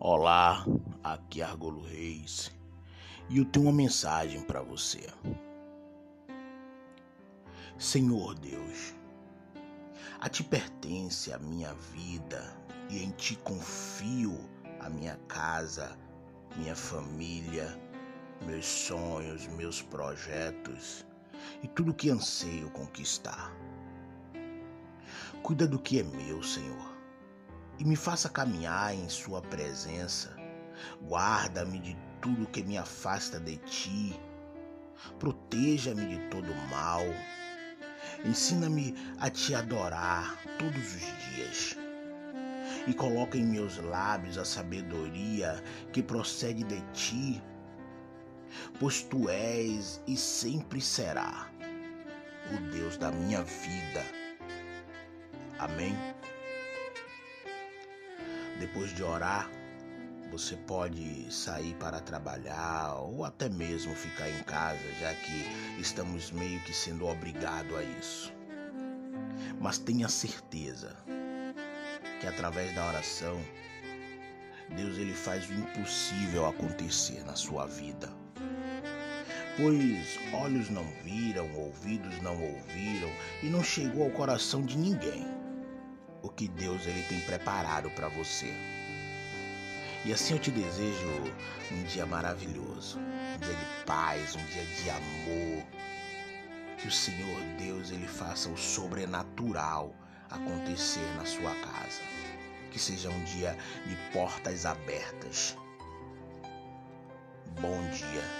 Olá, aqui é Argolo Reis e eu tenho uma mensagem para você. Senhor Deus, a ti pertence a minha vida e em ti confio a minha casa, minha família, meus sonhos, meus projetos e tudo que anseio conquistar. Cuida do que é meu, Senhor e me faça caminhar em Sua presença. Guarda-me de tudo que me afasta de Ti. Proteja-me de todo mal. Ensina-me a Te adorar todos os dias. E coloca em meus lábios a sabedoria que procede de Ti, pois Tu és e sempre será o Deus da minha vida. Amém. Depois de orar, você pode sair para trabalhar ou até mesmo ficar em casa, já que estamos meio que sendo obrigados a isso. Mas tenha certeza que através da oração, Deus ele faz o impossível acontecer na sua vida. Pois olhos não viram, ouvidos não ouviram e não chegou ao coração de ninguém que Deus ele tem preparado para você. E assim eu te desejo um dia maravilhoso, um dia de paz, um dia de amor. Que o Senhor Deus ele faça o sobrenatural acontecer na sua casa. Que seja um dia de portas abertas. Bom dia.